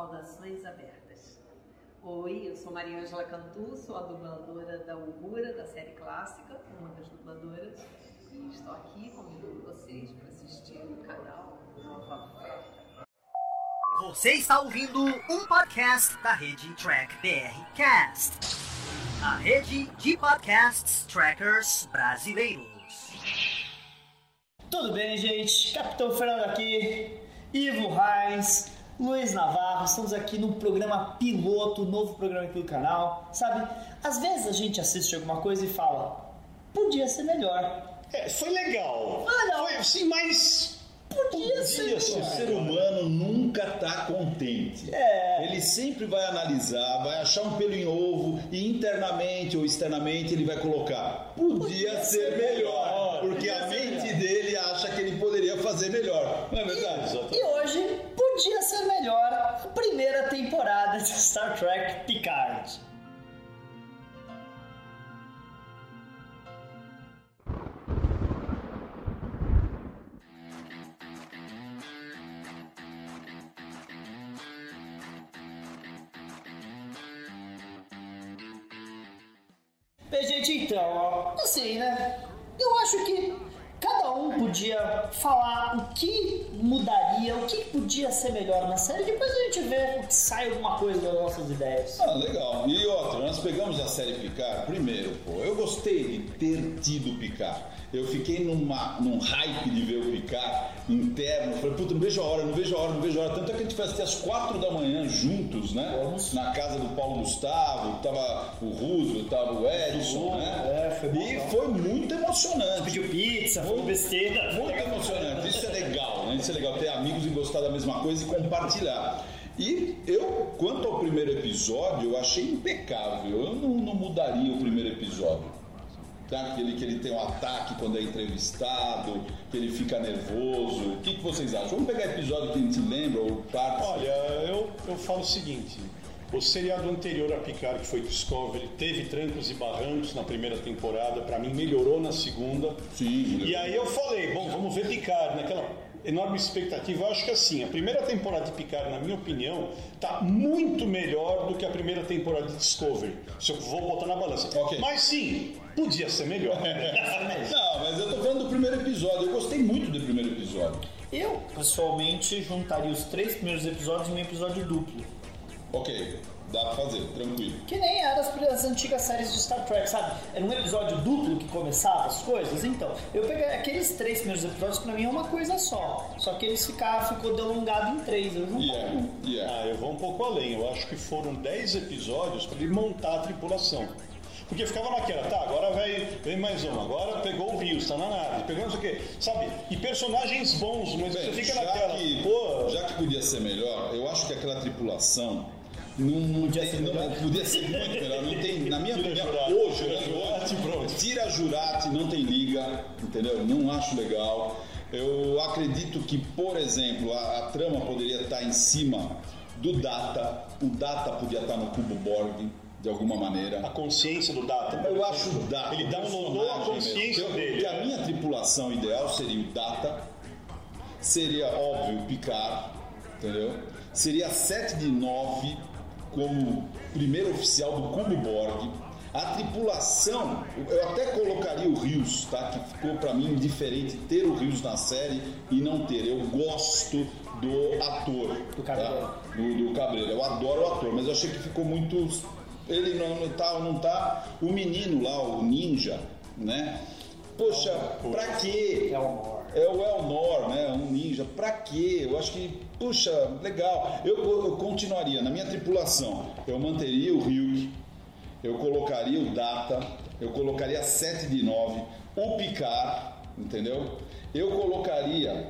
Saudações abertas. Oi, eu sou Maria Angela Cantu, sou a dubladora da Ugura, da série clássica, uma das dubladoras, e estou aqui convidando vocês para assistir o canal Nova Oferta. Você está ouvindo um podcast da rede Track BR Cast, a rede de podcasts trackers brasileiros. Tudo bem, gente? Capitão Fernando aqui, Ivo Reis, Luiz Navarro, estamos aqui no programa piloto, novo programa aqui do canal. Sabe, às vezes a gente assiste alguma coisa e fala, podia ser melhor. É, foi legal. Foi legal. Foi assim, mas. Podia ser Podia ser. O melhor. ser humano nunca está contente. É. Ele sempre vai analisar, vai achar um pelo em ovo e internamente ou externamente ele vai colocar. Podia, ser melhor, porque podia a ser mente dele acha que ele poderia fazer melhor. Não é verdade? E hoje podia ser melhor a primeira temporada de Star Trek Picard. Bem, gente, então, assim, né? Eu acho que cada um podia falar o que mudaria, o que podia ser melhor na série, depois a gente vê se sai alguma coisa das nossas ideias. Ah, legal. E outra, nós pegamos a série Picard. Primeiro, pô, eu gostei de ter tido Picard. Eu fiquei numa, num hype de ver o Picard interno. Falei, puta, não vejo a hora, não vejo a hora, não vejo a hora. Tanto é que a gente foi assistir às quatro da manhã juntos, né? Vamos. Na casa do Paulo Gustavo, tava o Roosevelt, tava o Edson, né? É, foi bom, E bom. foi muito emocionante. Pediu pizza, foi besteira. Muito emocionante, isso é legal, né? Isso é legal, ter amigos e gostar da mesma coisa e compartilhar. E eu, quanto ao primeiro episódio, eu achei impecável. Eu não, não mudaria o primeiro episódio. Tá? Aquele que ele tem um ataque quando é entrevistado, que ele fica nervoso. O que, que vocês acham? Vamos pegar episódio que a gente lembra, ou parte. Olha, eu, eu falo o seguinte: o seriado anterior a Picard, que foi Discovery, teve trancos e barrancos na primeira temporada, pra mim melhorou na segunda. Sim, E aí eu falei, bom, vamos ver Picard, naquela enorme expectativa. Eu acho que assim, a primeira temporada de Picard, na minha opinião, tá muito melhor do que a primeira temporada de Discovery. Se eu vou botar na balança. Ok. Mas sim, podia ser melhor. Não, mas eu tô falando do primeiro episódio. Eu gostei muito do primeiro episódio. Eu, pessoalmente, juntaria os três primeiros episódios em um episódio duplo. Ok, dá pra fazer, tranquilo. Que nem era as, as antigas séries de Star Trek, sabe? Era um episódio duplo que começava as coisas. Então, eu peguei aqueles três primeiros episódios, pra mim é uma coisa só. Só que eles ficaram, ficou delongado em três. Eu não Yeah, yeah. Ah, eu vou um pouco além. Eu acho que foram 10 episódios para ele montar a tripulação. Porque ficava naquela, tá, agora vai, vem mais um, agora pegou o Rios, tá na nave, pegou não sei o quê, sabe? E personagens bons, mas Bem, você fica já naquela, que, pô, já que podia ser melhor, eu acho que aquela tripulação não, não Podia ser não- podia ser muito melhor. Não tem, na minha Tira opinião, Jurati, hoje, tira né, Jurati, hoje, pronto. tira Jurati, não tem liga, entendeu? Não acho legal. Eu acredito que, por exemplo, a, a trama poderia estar em cima do Data. O Data podia estar no cubo Borg, de alguma maneira. a consciência do Data. Eu acho o Data. Ele o downloadou a personagem consciência mesmo. dele. Porque a minha tripulação ideal seria o Data, seria óbvio o Picard, entendeu? Seria 7 de 9 como primeiro oficial do Cubo Borg. A tripulação, eu até colocaria o Rios, tá? Que ficou pra mim diferente ter o Rios na série e não ter. Eu gosto do ator. Do Cabreiro. Tá? Do, do Cabreiro. Eu adoro o ator, mas eu achei que ficou muito. Ele não, não tá, não tá. O menino lá, o ninja, né? Poxa, pra quê? Elmore. É o Elnor, né? Um ninja. Pra quê? Eu acho que, puxa, legal. Eu, eu continuaria na minha tripulação. Eu manteria o Ryuk, eu colocaria o Data, eu colocaria 7 de 9, o Picard, entendeu? Eu colocaria.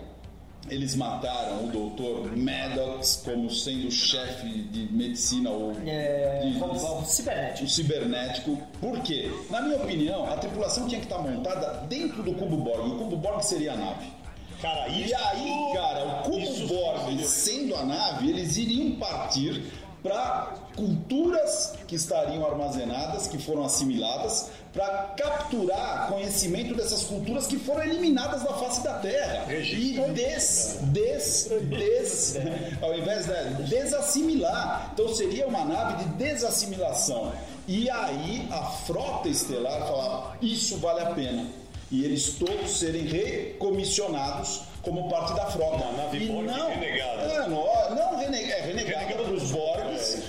Eles mataram o doutor Maddox como sendo o chefe de medicina ou É, de- vamos, vamos, o cibernético. cibernético. Por quê? Na minha opinião, a tripulação tinha que estar montada dentro do cubo Borg. O cubo Borg seria a nave. Cara, isso. E aí, cara, o cubo Borg, sendo a nave, eles iriam partir para culturas que estariam armazenadas, que foram assimiladas, para capturar conhecimento dessas culturas que foram eliminadas da face da Terra e des, des, des, ao invés de desassimilar. Então seria uma nave de desassimilação. E aí a frota estelar falar isso vale a pena e eles todos serem recomissionados como parte da frota. Uma nave e Borg não, renegada. É, não, não renegada, é renegada para os Borgs,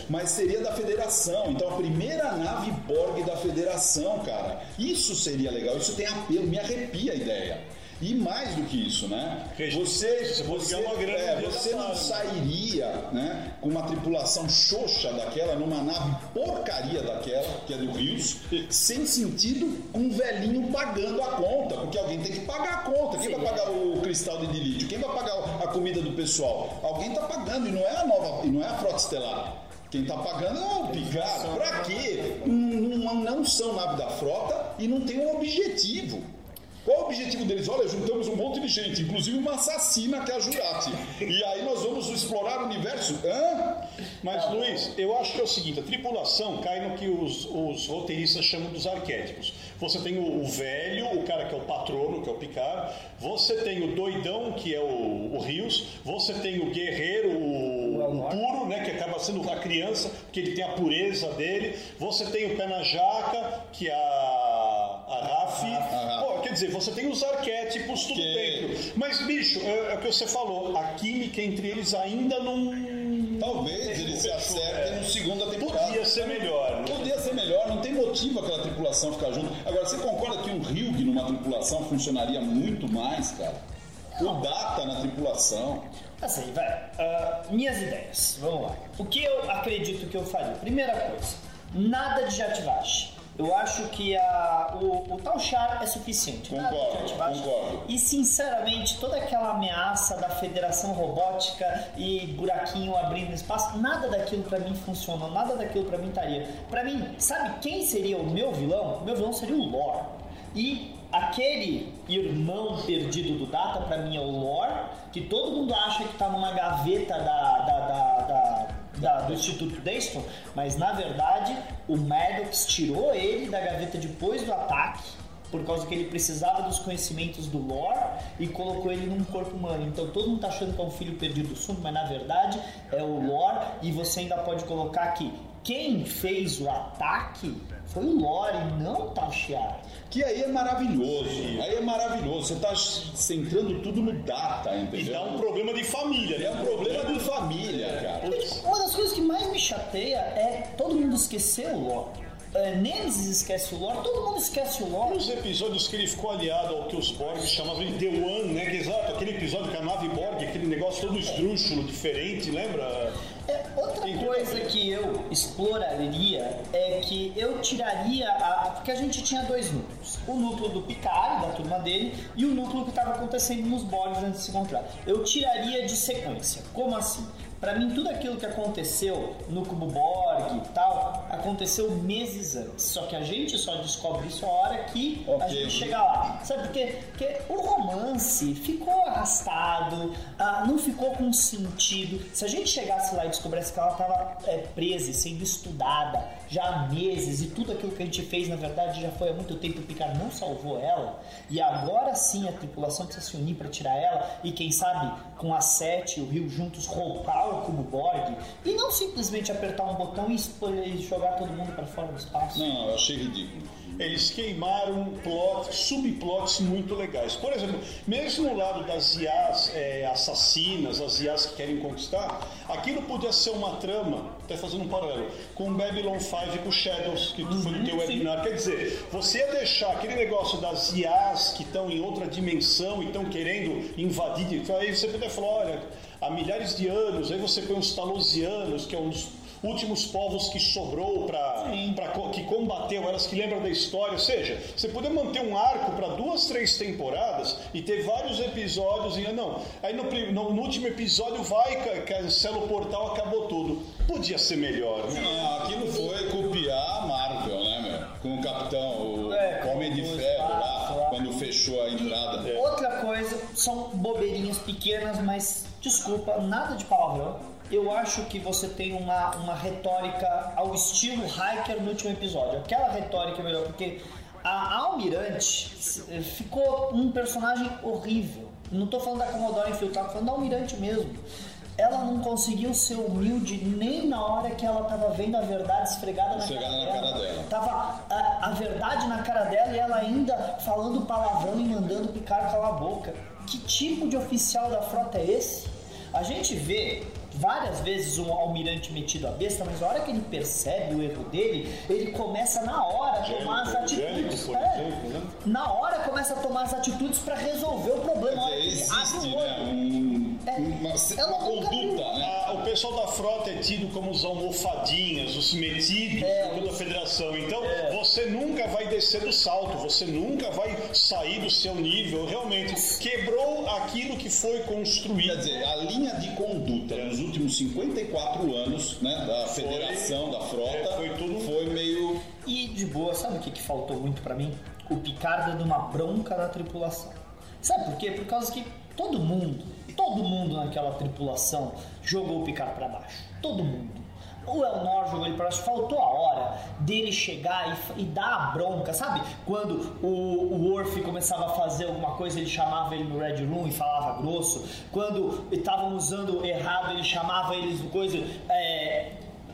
mas seria da Federação. Então a primeira nave Borg da Federação, cara. Isso seria legal, isso tem apelo, me arrepia a ideia. E mais do que isso, né? Você, Você é, você não nave. sairia né, com uma tripulação xoxa daquela, numa nave porcaria daquela, que é do Rios, sem sentido, com um velhinho pagando a conta, porque alguém tem que pagar a conta. Quem vai pagar o cristal de lítio? Quem vai pagar a comida do pessoal? Alguém está pagando e não é a nova, e não é a frota estelar. Quem está pagando é o Picard. Pra quê? Não, não são nave da frota e não tem um objetivo. Qual o objetivo deles? Olha, juntamos um monte de gente, inclusive uma assassina que é a Jurati. E aí nós vamos explorar o universo. Hã? Mas, Luiz, eu acho que é o seguinte: a tripulação cai no que os, os roteiristas chamam dos arquétipos. Você tem o, o velho, o cara que é o patrono, que é o Picard. Você tem o doidão, que é o, o Rios. Você tem o guerreiro, o, o puro, né, que acaba sendo a criança, porque ele tem a pureza dele. Você tem o pé na jaca, que é a, a Raf. Raf. Pô, quer dizer, você tem os arquétipos tudo Que- dentro. Mas, bicho, é, é o que você falou, a química entre eles ainda não. Talvez eles se acertem no segunda temporada. Podia ser melhor. né? Podia ser melhor, não tem motivo aquela tripulação ficar junto. Agora, você concorda que um Ryug numa tripulação funcionaria muito mais, cara? O Data na tripulação. Assim, vai. ah, minhas ideias. Vamos lá. O que eu acredito que eu faria? Primeira coisa, nada de jativagem. Eu acho que a, o, o tal char é suficiente. Nada de Concordo, jativagem. concordo. E sinceramente, toda aquela ameaça da federação robótica e buraquinho abrindo espaço, nada daquilo pra mim funcionou, nada daquilo pra mim estaria. Pra mim, sabe quem seria o meu vilão? O meu vilão seria o Lore. E aquele irmão perdido do Data, pra mim, é o Lore, que todo mundo acha que tá numa gaveta da- da- da- da, do Instituto Dayston, mas na verdade o Maddox tirou ele da gaveta depois do ataque, por causa que ele precisava dos conhecimentos do lore e colocou ele num corpo humano. Então todo mundo tá achando que é um filho perdido do Sung, mas na verdade é o lore e você ainda pode colocar que quem fez o ataque foi o lore e não o Tal Shiar. Que aí é maravilhoso. Aí é maravilhoso. Você tá centrando tudo no Data, E entendeu? dá um problema de família, né? É um problema de família, cara. Uma das coisas que mais me chateia é todo mundo esquecer o lore. É, Nemesis esquece o lore, todo mundo esquece o lore. Nos episódios que ele ficou aliado ao que os Borg chamavam de The One, né? Que, exato, aquele episódio com a nave Borg, aquele negócio todo esdrúxulo, diferente, lembra? Outra coisa que eu exploraria é que eu tiraria a. Porque a gente tinha dois núcleos: o núcleo do Picard, da turma dele, e o núcleo que estava acontecendo nos Borgs antes de se encontrar. Eu tiraria de sequência. Como assim? Pra mim, tudo aquilo que aconteceu no Cubo Borg e tal, aconteceu meses antes. Só que a gente só descobre isso a hora que a Ok. gente chega lá. Sabe por quê? Porque o romance ficou arrastado, ah, não ficou com sentido. Se a gente chegasse lá e descobrisse que ela estava presa e sendo estudada já há meses e tudo aquilo que a gente fez, na verdade, já foi há muito tempo, o Picard não salvou ela, e agora sim a tripulação precisa se unir para tirar ela, e quem sabe com a Sete e o Rio juntos roubar o Cubo Borg, e não simplesmente apertar um botão e jogar todo mundo para fora do espaço. Não, eu achei ridículo. Eles queimaram plot, subplots muito legais. Por exemplo, mesmo no lado das IAs é, assassinas, as IAs que querem conquistar, aquilo podia ser uma trama, até fazendo um paralelo, com Babylon 5 e com Shadows, que foi no teu webinar. Quer dizer, você ia deixar aquele negócio das IAs que estão em outra dimensão e estão querendo invadir, então aí você poderia falar, olha, há milhares de anos, aí você põe os Talosianos, que é um dos últimos povos que sobrou para que combateu elas que lembram da história, ou seja, você poder manter um arco para duas, três temporadas e ter vários episódios e não, aí no, no- no último episódio vai ca- cancela o portal, acabou tudo. Podia ser melhor. né? Não, aquilo foi copiar a Marvel, né, meu? Com o Capitão, o É, Homem de Ferro espaço lá, lá. quando fechou a entrada. Outra coisa, são bobeirinhas pequenas, mas Desculpa, nada de palavrão. Eu acho que você tem uma, uma retórica ao estilo Hiker no último episódio. Aquela retórica é melhor, porque a Almirante ficou um personagem horrível. Não tô falando da Commodore infiltrada, tô falando da Almirante mesmo. Ela não conseguiu ser humilde nem na hora que ela tava vendo a verdade esfregada na, cara, na dela. cara dela. Tava a, a verdade na cara dela e ela ainda falando palavrão e mandando o Picard calar a boca. Que tipo de oficial da frota é esse? A gente vê várias vezes um almirante metido a besta, mas na hora que ele percebe o erro dele, ele começa na hora a tomar as atitudes. por É. exemplo, né? Na hora começa a tomar as atitudes para resolver o problema. Quer dizer, existe né, um- É. uma, uma conduta, né? O pessoal da frota é tido como os almofadinhas, os metidos É, por toda a os- federação. Então, você nunca vai descer do salto, você nunca vai sair do seu nível. Realmente, quebrou aquilo que foi Quer construído. dizer, a linha de conduta nos últimos 54 anos né, da federação, da frota, é, foi tudo- foi meio. E de boa, sabe o que, que faltou muito pra mim? O Picard dando uma bronca na tripulação. Sabe por quê? Por causa que todo mundo, todo mundo naquela tripulação jogou o Picard pra baixo. Todo mundo. O Elnor jogou ele pra baixo. Faltou a hora dele chegar e, e dar a bronca, sabe? Quando o, o Worf começava a fazer alguma coisa, ele chamava ele no Red Room e falava grosso. Quando estavam usando errado, ele chamava eles no coisa. é,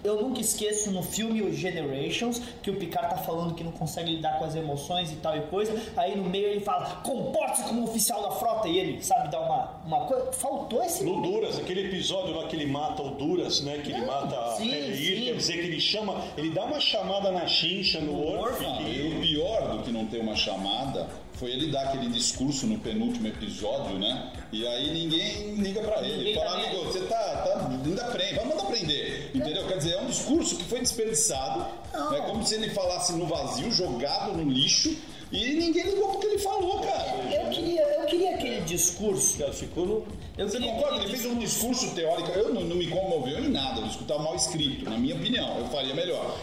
eu nunca esqueço no filme o Generations que o Picard tá falando que não consegue lidar com as emoções e tal e coisa. Aí no meio ele fala: comporte-se como oficial da frota. E ele, sabe, dá uma, uma coisa. Faltou esse No Duras, aquele episódio lá que ele mata o Duras, né? Que ele Não, mata a sim, Peleir, sim. quer dizer que ele chama, ele dá uma chamada na chincha no. Ah, que- e o pior do que não ter uma chamada foi ele dar aquele discurso no penúltimo episódio, né? E aí ninguém liga pra ele. Ninguém Fala, amigo, você tá, tá. Ainda aprende, vai mandar aprender. Entendeu? Quer dizer, é um discurso que foi desperdiçado. Não. É como se ele falasse no vazio, jogado no lixo, e ninguém ligou pro que ele falou, cara. Eu queria, eu queria aquele discurso. Cara, ficou no. Eu Você concorda? Ele fez um discurso teórico, eu não, não me comoveu em nada, o discurso mal escrito, na minha opinião, eu faria melhor.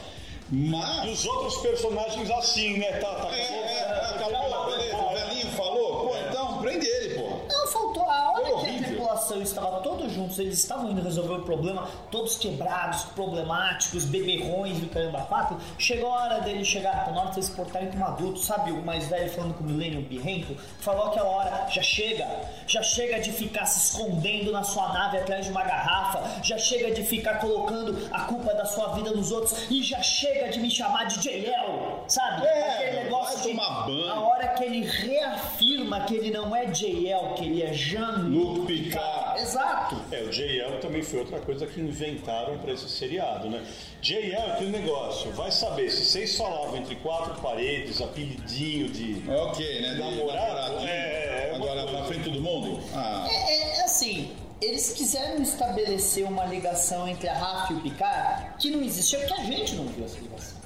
E Mas. os outros personagens assim, né? Tá, tá. É, é, acabou, beleza, o velhinho falou, pô, então prende ele, pô. Não, faltou. A hora Foi que a horrível. tripulação estava todos juntos, eles estavam indo resolver o problema, todos quebrados, problemáticos, beberrões e o caramba quatro. Chegou a hora dele chegar, tá na hora de vocês portarem como adultos, sabe? O mais velho falando com o Millennium Birrento, falou aquela hora, já chega, já chega de ficar se escondendo na sua nave atrás de uma garrafa, já chega de ficar colocando a culpa da sua vida nos outros e já chega de me chamar de JL, sabe? É, Aquele negócio de a hora que ele reafirma que ele não é JL, que ele é Jean-Luc Luc Picard. Exato. É, o JL também foi outra coisa que inventaram pra esse seriado, né? JL, é aquele negócio, vai saber, se vocês falavam entre quatro paredes, apelidinho de. É ok, né? de Namorado, namoradinho. é, é uma Agora, coisa. na frente todo mundo? Ah, É, é assim, eles quiseram estabelecer uma ligação entre a Rafa e o Picard que não existia porque a gente não viu essa ligação.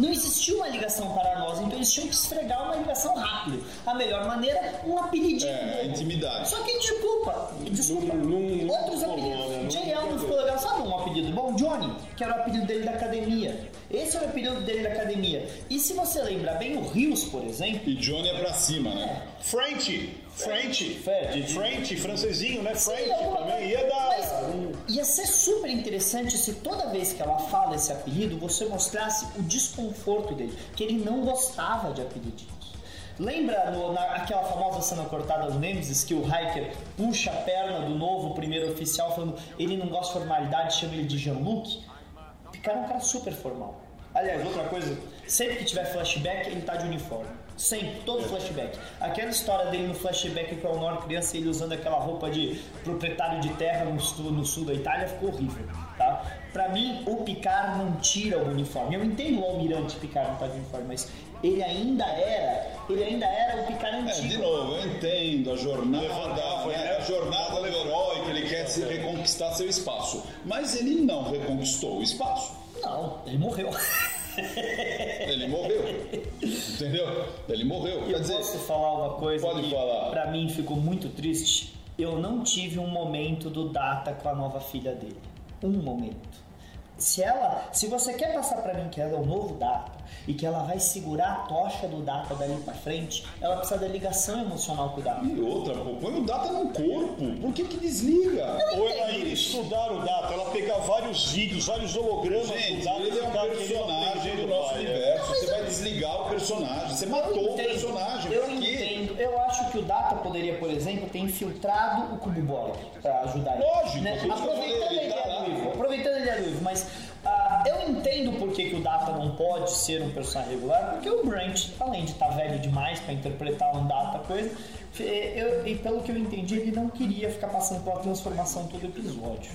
Não existia uma ligação para nós, então eles tinham que esfregar uma ligação rápida. A melhor maneira, um apelidinho. é, intimidade. Só que desculpa, desculpa. Não- não- Outros não apelidos. né? Não JL não ficou legal. Sabe um apelido bom? Johnny, que era o apelido dele da academia. Esse era o apelido dele da academia. E se você lembrar bem, o Rios, por exemplo, E Johnny é pra cima, né? French! French! Fred. French, francesinho, né? French também. Ia dar. Ia ser super interessante se toda vez que ela fala esse apelido, você mostrasse o desconforto dele, que ele não gostava de apelidinhos. Lembra no, na, aquela famosa cena cortada do Nemesis que o Hiker puxa a perna do novo primeiro oficial falando ele não gosta de formalidade, chama ele de Jean-Luc? É um cara super formal. Aliás, outra coisa, sempre que tiver flashback, ele tá de uniforme. Sempre, todo flashback. Aquela história dele no flashback com o Elnor criança, ele usando aquela roupa de proprietário de terra no sul, no sul da Itália, ficou horrível, tá? Pra mim, o Picard não tira o uniforme. Eu entendo o almirante Picard não tá de uniforme, mas ele ainda era, ele ainda era o Picard É, antigo. de novo, eu entendo a jornada, né? né? a jornada do herói, que ele quer se reconquistar seu espaço. Mas ele não reconquistou o espaço. Não, ele morreu. Ele morreu. Entendeu? Ele morreu. Quer Eu dizer, posso falar uma coisa Pode que falar. pra mim ficou muito triste. Eu não tive um momento do Data com a nova filha dele. Um momento. Se ela, se você quer passar pra mim que ela é o novo Data e que ela vai segurar a tocha do Data dali pra frente, ela precisa da ligação emocional com o Data. E outra, pô, põe o data no corpo. Por que que desliga? Ou ela ir estudar o data, ela pegar vários vídeos, vários hologramas Gente, do data ele é um personagem personagem. Você matou o personagem. Eu entendo. Eu acho que o Data poderia, por exemplo, ter infiltrado o Cubo Borg pra ajudar ele. Lógico, Né? Aproveitando ele ele tá é lá. ruivo. Aproveitando ele é ruivo, mas ah, eu entendo por que, que o Data não pode ser um personagem regular, porque o Brent, além de estar velho demais pra interpretar um Data coisa, eu- e pelo que eu entendi, ele não queria ficar passando pela transformação todo episódio.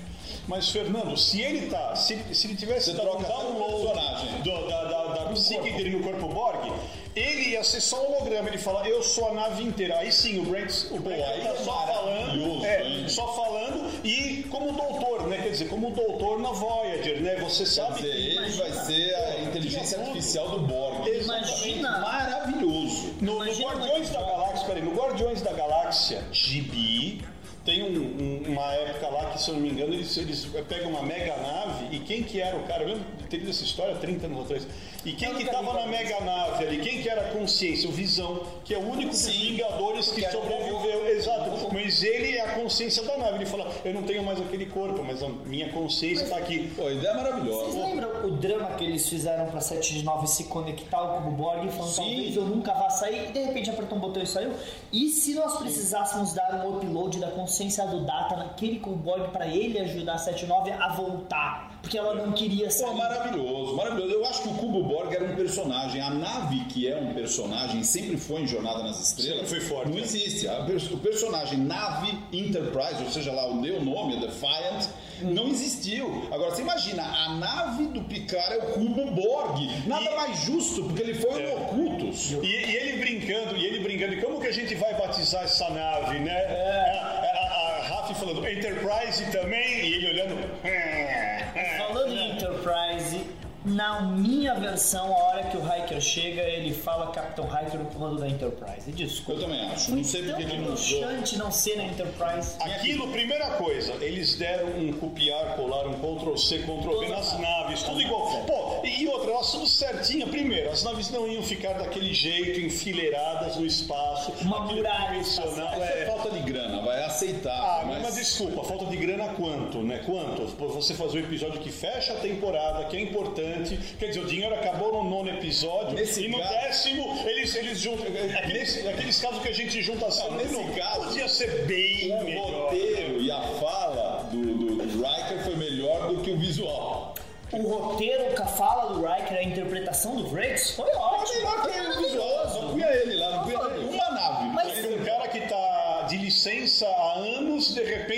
Mas, Fernando, se ele tá. Se, se ele tivesse Você dado um troca até o personagem. do- da, da, psique dele no corpo Borg, ele ia ser só um holograma. Ele fala, eu sou a nave inteira. Aí sim, o Brent, o Brent aí tá é só falando. É, só falando e como doutor, né? Quer dizer, como doutor na Voyager, né? Você Quer sabe dizer, que. ele vai ser a inteligência artificial do Borg. Imagina- Maravilhoso. No, no Imagina Guardiões uma- da Galáxia, peraí, no Guardiões da Galáxia, Gibi, tem um- um- uma época lá que, se eu não me engano, eles, eles pegam uma mega nave e quem que era o cara? Eu lembro de ter lido essa história há 30 anos atrás. E quem que estava na mega nave ali? Quem que era a consciência? O Visão, que é o único dos Vingadores que que sobreviveu. Exato. Mas ele é a consciência da nave. Ele fala, eu não tenho mais aquele corpo, mas a minha consciência está aqui. Pô, a ideia é maravilhosa. Vocês o drama que eles fizeram pra 7 de 9 se conectar ao Cubo Borg, falando Sim. talvez eu nunca vá sair, e de repente apertou um botão e saiu? E se nós precisássemos dar um upload da consciência do Data naquele Cubo Borg pra ele ajudar a 79 a voltar? Porque ela não queria Pô, sair. maravilhoso, maravilhoso. Eu acho que o Cubo Borg era um personagem. A nave que é um personagem sempre foi em Jornada nas Estrelas. Sempre foi forte, Não né? existe. O personagem nave Enterprise, ou seja lá, o deu nome, é Defiant, não existiu. Agora, você imagina, a nave do Picard é o Cubo Borg. Nada E- mais justo, porque ele foi É. um Ocultus. E, e ele brincando, e ele brincando, e como que a gente vai batizar essa nave, né? A, a, a Rafa falando Enterprise também, e ele olhando. Falando em Enterprise, na minha versão, a hora que o Hiker chega, ele fala Capitão Hiker no comando da Enterprise. Desculpa. Eu também acho. Não sei porque que ele não usou. não ser na Enterprise. Aquilo, primeira coisa, eles deram um copiar, colar, um Ctrl C, Ctrl V nas naves, tudo igual. Pô, e outra, elas tudo certinho. Primeiro, as naves não iam ficar daquele jeito, enfileiradas no espaço. Uma muralha convencional, é é. falta de grana, aceitar. Ah, mas... mas desculpa, falta de grana quanto, né? Quanto? Você fazer um episódio que fecha a temporada, que é importante. Quer dizer, o dinheiro acabou no nono episódio Nesse e no caso- décimo eles, eles juntam. Aqueles, aqueles casos que a gente junta assim, nesse não, caso, podia ser bem o melhor. roteiro e a fala do, do, do Riker foi melhor do que o visual. O roteiro, a fala do Riker, a interpretação do Frakes foi Foi ótimo. melhor que o visual, só punha ele lá, não punha uma nave. Mas- Aí um cara que tá de licença há anos,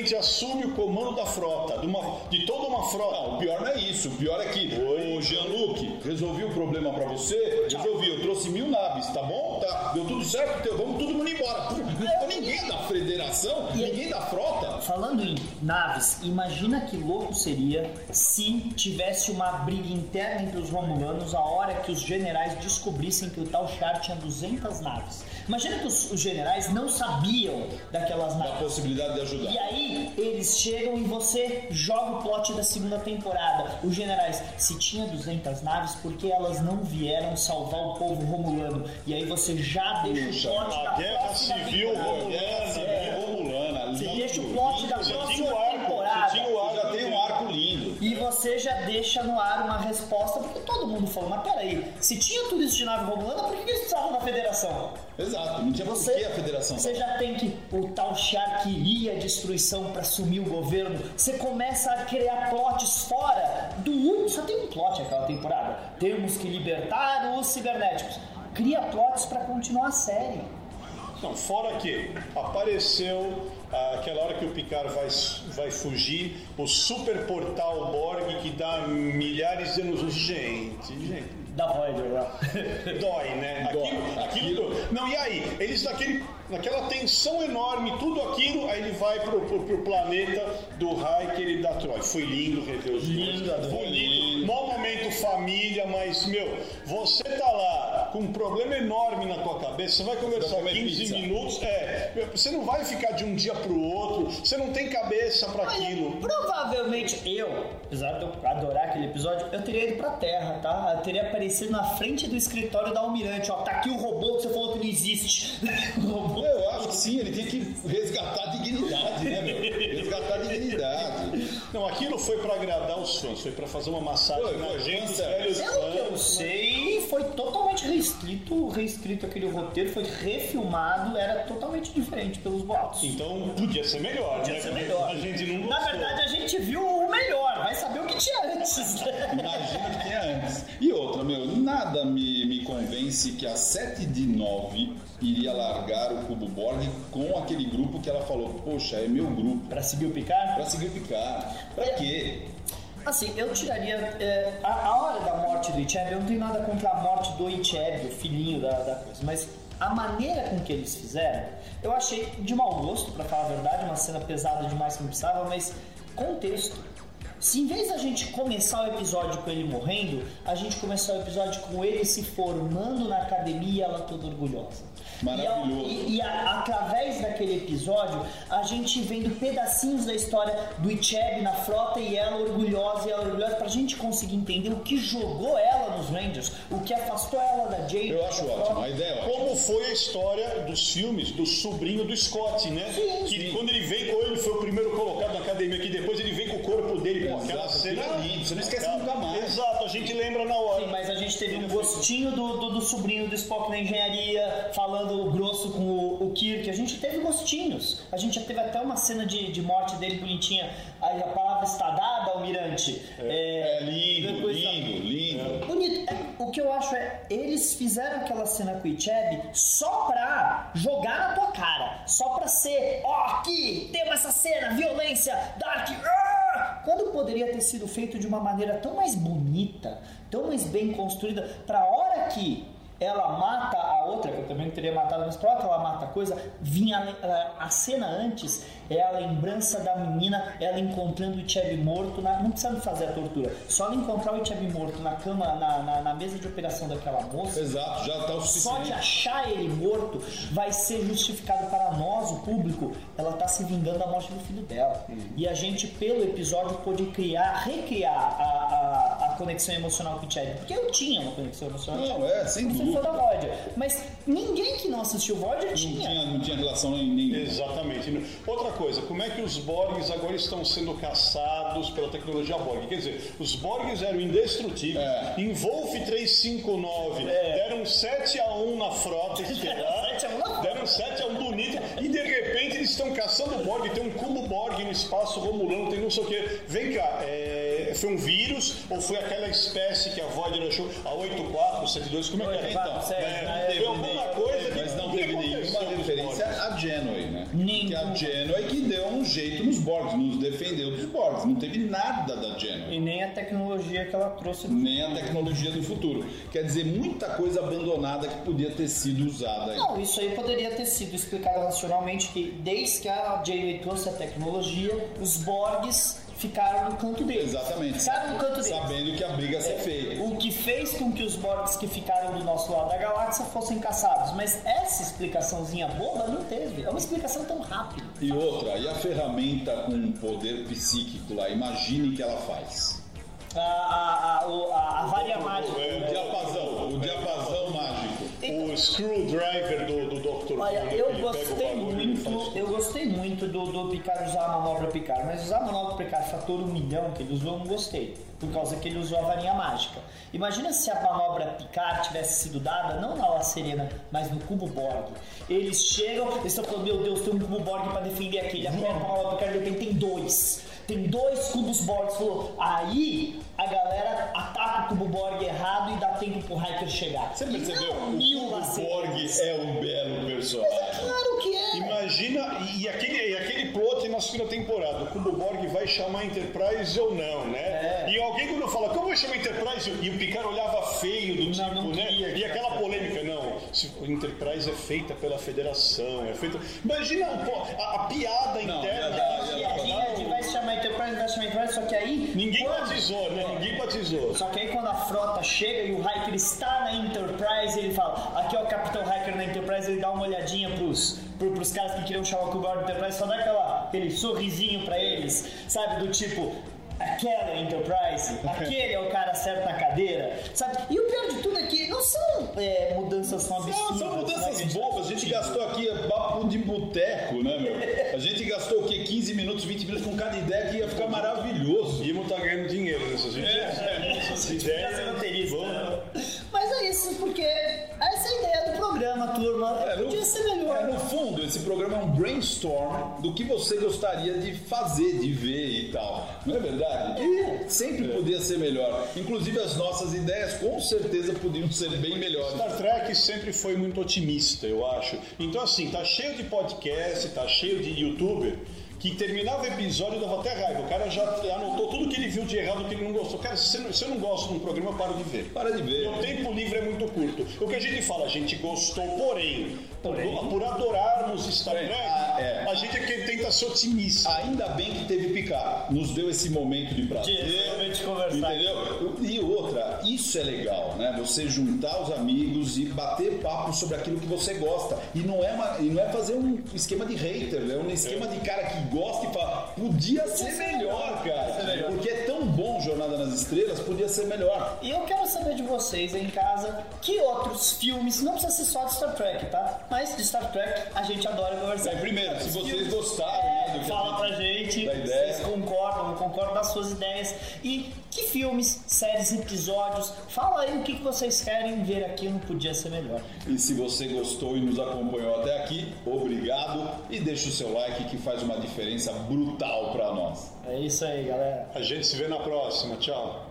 de repente assume o comando da frota, de, uma, de toda uma frota. Não, o pior não é isso. O pior é que, o Jean-Luc, resolvi o problema pra você? Resolvi, eu trouxe mil naves, tá bom? Tá, deu tudo certo, teu, vamos todo mundo embora. Pô, Ninguém da federação, ninguém da frota. Falando em naves, imagina que louco seria se tivesse uma briga interna entre os Romulanos a hora que os generais descobrissem que o tal Char tinha 200 naves. Imagina que os, os generais não sabiam daquelas A naves. possibilidade de ajudar. E aí eles chegam e você joga o plot da segunda temporada. Os generais, se tinha 200 naves, por que elas não vieram salvar o povo romulano? E aí você já deixa o Puxa, plot da a guerra próxima civil temporada. Guerra Civil Romulana. Você lindo, deixa o plot da lindo. Você próxima tinha o arco, temporada. você tinha o arco. Já tem um arco lindo. E você já deixa no ar uma resposta, porque todo mundo falou, mas peraí, se tinha tudo isso de nave romulana, por que eles precisavam da federação? Exato, não tinha por Você, que a federação. você já tem que o tal Char queria a destruição para assumir o governo. Você começa a criar plots fora do único. Só tem um plot aquela temporada. Temos que libertar os cibernéticos. Cria plots para continuar a série. Não, fora que apareceu aquela hora que o Picard vai, vai fugir, o super portal Borg que dá milhares de anos. Gente, gente. Da Voyager lá. Dói, né? Dói. Aquilo, aquilo- Não, e aí? Eles naquele, naquela tensão enorme, tudo aquilo, aí ele vai pro, pro, pro planeta do Riker e da Troy. Foi lindo rever os dois. lindo. Mó momento família, mas, meu, você tá lá com um problema enorme na tua cabeça, você vai conversar comer 15 pizza. minutos, é, você não vai ficar de um dia pro outro, você não tem cabeça para aquilo. Provavelmente eu, apesar de eu adorar aquele episódio, eu teria ido pra terra, tá? Eu teria aparecido na frente do escritório da Almirante, ó. Tá aqui o robô que você falou que não existe. O robô. Eu acho que sim, ele tem que resgatar a dignidade, né, meu? Resgatar a dignidade. Não, aquilo foi para agradar os fãs, foi para fazer uma massagem Foi, na gente, velhos Pelo que eu sei, foi totalmente reescrito, reescrito aquele roteiro, foi refilmado, era totalmente diferente pelos boatos. Então podia ser melhor, Podia né? ser melhor. A gente não Na gostou. verdade, a gente viu o melhor, vai saber o que tinha antes, né? Imagina o que tinha antes. E outra, meu, nada me convence que a 7 de 9 iria largar o Cubo Borg com aquele grupo que ela falou, poxa, é meu grupo. Pra seguir o Picard? Pra seguir o Picard. Pra quê? Assim, eu tiraria. é, a, a hora da morte do Icheb, eu não tenho nada contra a morte do Icheb, do filhinho da, da coisa, mas a maneira com que eles fizeram, eu achei de mau gosto, pra falar a verdade, uma cena pesada demais que não precisava, mas contexto. Se em vez da gente começar o episódio com ele morrendo, a gente começar o episódio com ele se formando na academia e ela toda orgulhosa. Maravilhoso. E, a- e- e a- através daquele episódio, a gente vendo pedacinhos da história do Icheb na frota e ela orgulhosa e ela orgulhosa, pra gente conseguir entender o que jogou ela nos Rangers, o que afastou ela da Jade. Eu acho ótimo, frota. a ideia é ótima. Como foi a história dos filmes do sobrinho do Scott, né? Sim, que sim. quando ele vem com ele, foi o primeiro colocado na academia, que depois ele vem com o corpo dele, com aquela Exato, cena. é você não esquece nunca mais. Exato, a gente lembra na hora. Sim, mas a gente teve um gostinho do, do, do sobrinho do Spock na engenharia, falando grosso com o, o Kirk. A gente teve gostinhos. A gente já teve até uma cena de, de morte dele bonitinha. Aí a palavra está dada, Almirante. É lindo, depois- lindo, lindo. Bonito. É, o que eu acho é, eles fizeram aquela cena com o Icheb só pra jogar na tua cara. Só pra ser, ó, aqui, temos essa cena, violência, Dark. ah! Quando poderia ter sido feito de uma maneira tão mais bonita, tão mais bem construída, pra hora que ela mata a outra, que eu também teria matado, mas pra ela mata a coisa, vinha a le- a, cena antes é a lembrança da menina, ela encontrando o Icheb morto, na, não precisando fazer a tortura, só ela encontrar o Icheb morto na cama, na, na, na mesa de operação daquela moça, Exato, já tá o só de suficiente. achar ele morto vai ser justificado para nós, o público, ela tá se vingando da morte do filho dela. E a gente, pelo episódio, pôde criar, recriar a, a conexão emocional com o Chad. Porque eu tinha uma conexão emocional Não, é, sem dúvida. da Voyager. Mas ninguém que não assistiu Voyager Não tinha. tinha, não tinha relação nenhuma. Exatamente. Outra coisa, como é que os Borgs agora estão sendo caçados pela tecnologia Borg? Quer dizer, os Borgs eram indestrutíveis. É. Em Wolf 359, deram 7 a 1 na frota estelar. 7 a 1 na frota. Deram 7 a 1 bonito. E de repente eles estão caçando Borg. Tem um cubo Borg no espaço romulano, tem não sei o que. Vem cá, é, foi um vírus ou foi aquela espécie que a Voyager achou? A 8472, como é que é? 84, É, foi teve alguma coisa que Mas não teve nenhuma referência Borgs? a Janeway, né? Nenhum. Que a Janeway que deu um jeito nos Borgs, nos defendeu dos Borgs. Não teve nada da Janeway. E nem a tecnologia que ela trouxe. Nem a tecnologia do futuro. Quer dizer, muita coisa abandonada que podia ter sido usada aí. Não, isso aí poderia ter sido explicado racionalmente que desde que a Janeway trouxe a tecnologia, os Borgs ficaram no canto deles. Exatamente. Ficaram no canto deles. Sabendo que a briga ia ser feia. O que fez com que os Borgs que ficaram do nosso lado da galáxia fossem caçados. Mas essa explicaçãozinha boba não teve. É uma explicação tão rápida. E outra, e a ferramenta com poder psíquico lá? Imagine que ela faz. A, a, a, a, a varia mágica. O diapasão, o diapasão mágico. O screwdriver do, do Dr. Olha, eu gostei muito, eu gostei muito do, do Picard usar a manobra Picard, mas usar a manobra Picard fator um milhão que ele usou, eu não gostei, por causa que ele usou a varinha mágica. Imagina se a manobra Picard tivesse sido dada, não na La Serena, mas no cubo Borg. Eles chegam, eles estão falando, meu Deus, tem um cubo Borg pra defender aquele, a manobra Picard, de repente tem dois. Tem dois cubos Borg, falou. Aí a galera ataca o cubo Borg errado e dá tempo pro Hiker chegar. Você percebeu? Não, O Borg é um belo personagem. Claro que é! Imagina, e, aquele, e aquele plot na segunda temporada, o Cubo Borg vai chamar Enterprise ou não, né? É. E alguém quando fala, como vai chamar Enterprise? E o Picard olhava feio do tipo, Não, não né? queria, E aquela polêmica, não, se o Enterprise é feita pela Federação, é feita... Imagina a, a piada interna. ia dar- ia piadinha de vai se chamar Enterprise, vai se National Enterprise, só que aí. Ninguém quando- batizou, né? Ninguém batizou. Só que aí quando a frota chega e o Hiker está na Enterprise, ele fala, aqui é o Capitão Hiker na Enterprise, ele dá uma olhadinha pros, pro, pros caras que queriam chamar o Kubar da Enterprise, só dá aquela, aquele sorrisinho pra eles, sabe? Do tipo, aquela é Enterprise, aquele é o cara certo na cadeira, sabe? E o pior de tudo é que não são é, mudanças tão absurdas. Não, são né, mudanças gente? bobas. A gente gastou aqui papo de boteco, né, meu? A gente gastou o quê? 15 minutos, 20 minutos com cada ideia que ia ficar maravilhoso. E tá ganhando dinheiro nessas É, ideias. Essas Podia ser ideias. roteirista. Vamos. Ser melhor. é, no fundo, esse programa é um brainstorm do que você gostaria de fazer, de ver e tal. Não é verdade? E sempre podia ser melhor. Inclusive, as nossas ideias com certeza podiam ser bem melhores. Star Trek sempre foi muito otimista, eu acho. Então, assim, tá cheio de podcast, tá cheio de youtuber que terminava o episódio e dava até raiva. O cara já anotou tudo que ele viu de errado, que ele não gostou. Cara, se você não, se eu não gosto de um programa, eu paro de ver. Para de ver. O tempo livre é muito curto. O que a gente fala, a gente gostou, porém, por, por adorarmos Star Trek, Ah, é. a gente é que tenta ser otimista. Ainda bem que teve Picard. Nos deu esse momento de prazer. De realmente conversar. Entendeu? E outra, isso é legal, né? Você juntar os amigos e bater papo sobre aquilo que você gosta. E não é, uma- e não é fazer um esquema de hater, é um esquema de cara que gosta e fala, podia ser melhor, cara. Porque é tão bom Jornada nas Estrelas, podia ser melhor. E eu quero saber de vocês em casa que outros filmes, não precisa ser só de Star Trek, tá? Mas de Star Trek a gente adora conversar. Aí, primeiro, se vocês Filmes, gostaram, é, fala pra gente, da ideia. vocês concordam, não concordam das suas ideias. E que filmes, séries, episódios, fala aí o que que vocês querem ver aqui no Podia Ser Melhor. E se você gostou e nos acompanhou até aqui, obrigado e deixa o seu like que faz uma diferença brutal pra nós. É isso aí, galera. A gente se vê na próxima. Tchau.